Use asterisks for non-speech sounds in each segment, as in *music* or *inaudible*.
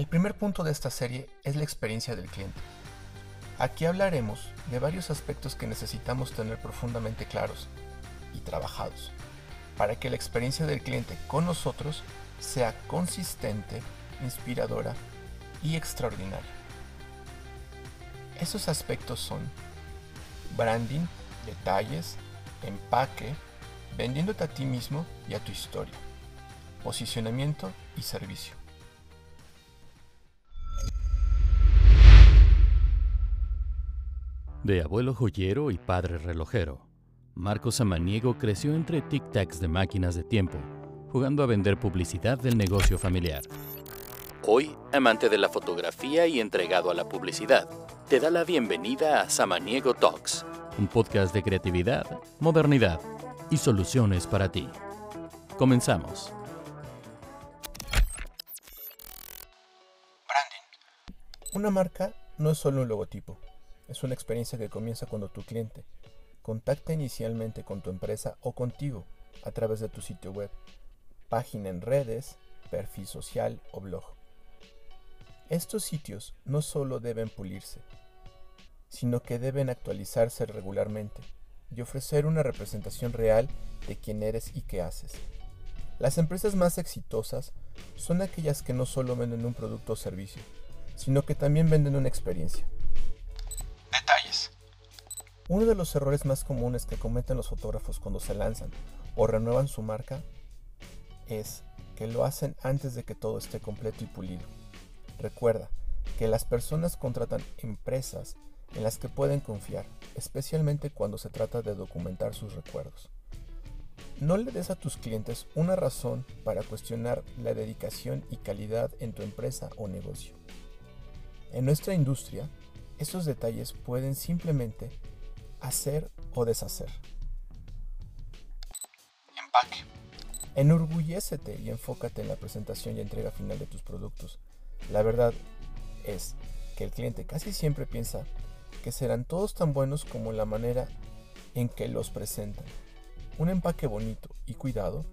El primer punto de esta serie es la experiencia del cliente. Aquí hablaremos de varios aspectos que necesitamos tener profundamente claros y trabajados para que la experiencia del cliente con nosotros sea consistente, inspiradora y extraordinaria. Esos aspectos son branding, detalles, empaque, vendiéndote a ti mismo y a tu historia, posicionamiento y servicio. De abuelo joyero y padre relojero, Marcos Samaniego creció entre tic-tacs de máquinas de tiempo, jugando a vender publicidad del negocio familiar. Hoy, amante de la fotografía y entregado a la publicidad, te da la bienvenida a Samaniego Talks, un podcast de creatividad, modernidad y soluciones para ti. Comenzamos. Branding. Una marca no es solo un logotipo es una experiencia que comienza cuando tu cliente contacta inicialmente con tu empresa o contigo a través de tu sitio web, página en redes, perfil social o blog. Estos sitios no solo deben pulirse, sino que deben actualizarse regularmente y ofrecer una representación real de quién eres y qué haces. Las empresas más exitosas son aquellas que no solo venden un producto o servicio, sino que también venden una experiencia. Uno de los errores más comunes que cometen los fotógrafos cuando se lanzan o renuevan su marca es que lo hacen antes de que todo esté completo y pulido. Recuerda que las personas contratan empresas en las que pueden confiar, especialmente cuando se trata de documentar sus recuerdos. No le des a tus clientes una razón para cuestionar la dedicación y calidad en tu empresa o negocio. En nuestra industria, estos detalles pueden simplemente hacer o deshacer. Empaque. Enorgullécete y enfócate en la presentación y entrega final de tus productos. La verdad es que el cliente casi siempre piensa que serán todos tan buenos como la manera en que los presentan. Un empaque bonito y cuidado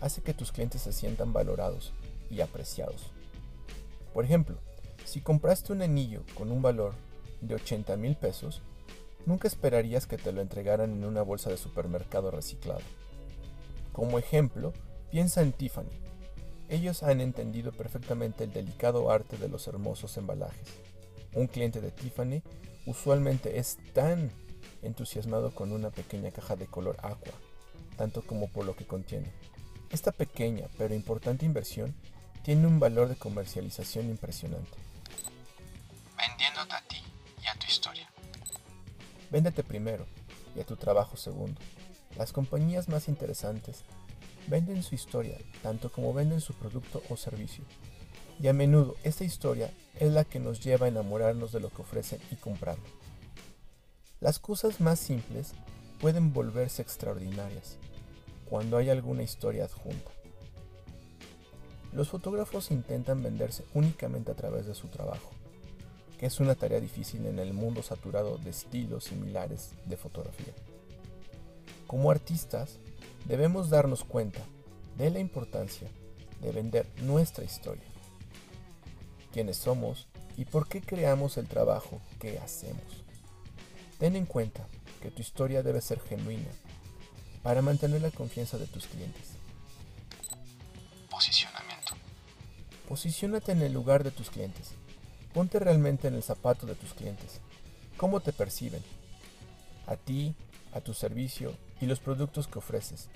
hace que tus clientes se sientan valorados y apreciados. Por ejemplo, si compraste un anillo con un valor de 80 mil pesos, nunca esperarías que te lo entregaran en una bolsa de supermercado reciclado. Como ejemplo, piensa en Tiffany. Ellos han entendido perfectamente el delicado arte de los hermosos embalajes. Un cliente de Tiffany usualmente es tan entusiasmado con una pequeña caja de color aqua, tanto como por lo que contiene. Esta pequeña pero importante inversión tiene un valor de comercialización impresionante. Véndete primero y a tu trabajo segundo. Las compañías más interesantes venden su historia tanto como venden su producto o servicio. Y a menudo esta historia es la que nos lleva a enamorarnos de lo que ofrecen y comprarlo. Las cosas más simples pueden volverse extraordinarias cuando hay alguna historia adjunta. Los fotógrafos intentan venderse únicamente a través de su trabajo es una tarea difícil en el mundo saturado de estilos similares de fotografía. Como artistas, debemos darnos cuenta de la importancia de vender nuestra historia, quiénes somos y por qué creamos el trabajo que hacemos. Ten en cuenta que tu historia debe ser genuina para mantener la confianza de tus clientes. Posicionamiento. Posiciónate en el lugar de tus clientes Ponte realmente en el zapato de tus clientes. ¿Cómo te perciben? A ti, a tu servicio y los productos que ofreces.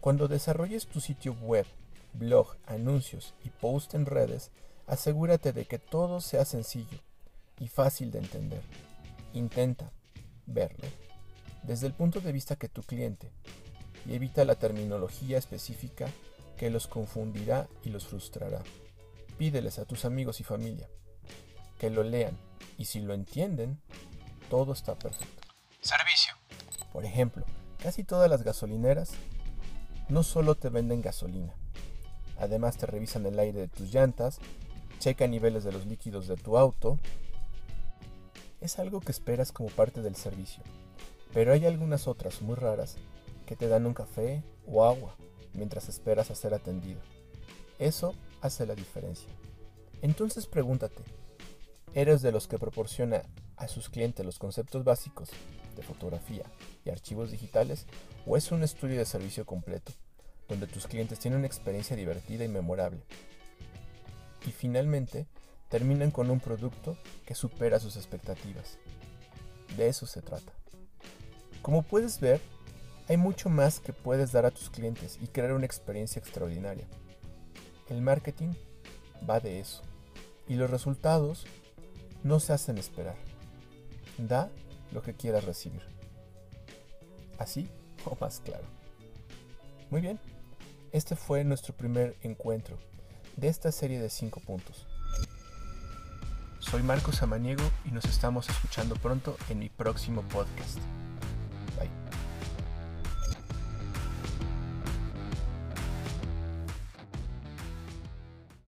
Cuando desarrolles tu sitio web, blog, anuncios y post en redes, asegúrate de que todo sea sencillo y fácil de entender. Intenta verlo desde el punto de vista que tu cliente y evita la terminología específica que los confundirá y los frustrará. Pídeles a tus amigos y familia que lo lean y si lo entienden, todo está perfecto. Servicio. Por ejemplo, casi todas las gasolineras no solo te venden gasolina, además te revisan el aire de tus llantas, checan niveles de los líquidos de tu auto. Es algo que esperas como parte del servicio, pero hay algunas otras muy raras que te dan un café o agua mientras esperas a ser atendido. Eso hace la diferencia. Entonces pregúntate, ¿eres de los que proporciona a sus clientes los conceptos básicos de fotografía y archivos digitales o es un estudio de servicio completo, donde tus clientes tienen una experiencia divertida y memorable? Y finalmente, terminan con un producto que supera sus expectativas. De eso se trata. Como puedes ver, hay mucho más que puedes dar a tus clientes y crear una experiencia extraordinaria. El marketing va de eso. Y los resultados no se hacen esperar. Da lo que quieras recibir. Así *laughs* o más claro. Muy bien, este fue nuestro primer encuentro de esta serie de 5 puntos. Soy Marcos Samaniego y nos estamos escuchando pronto en mi próximo podcast.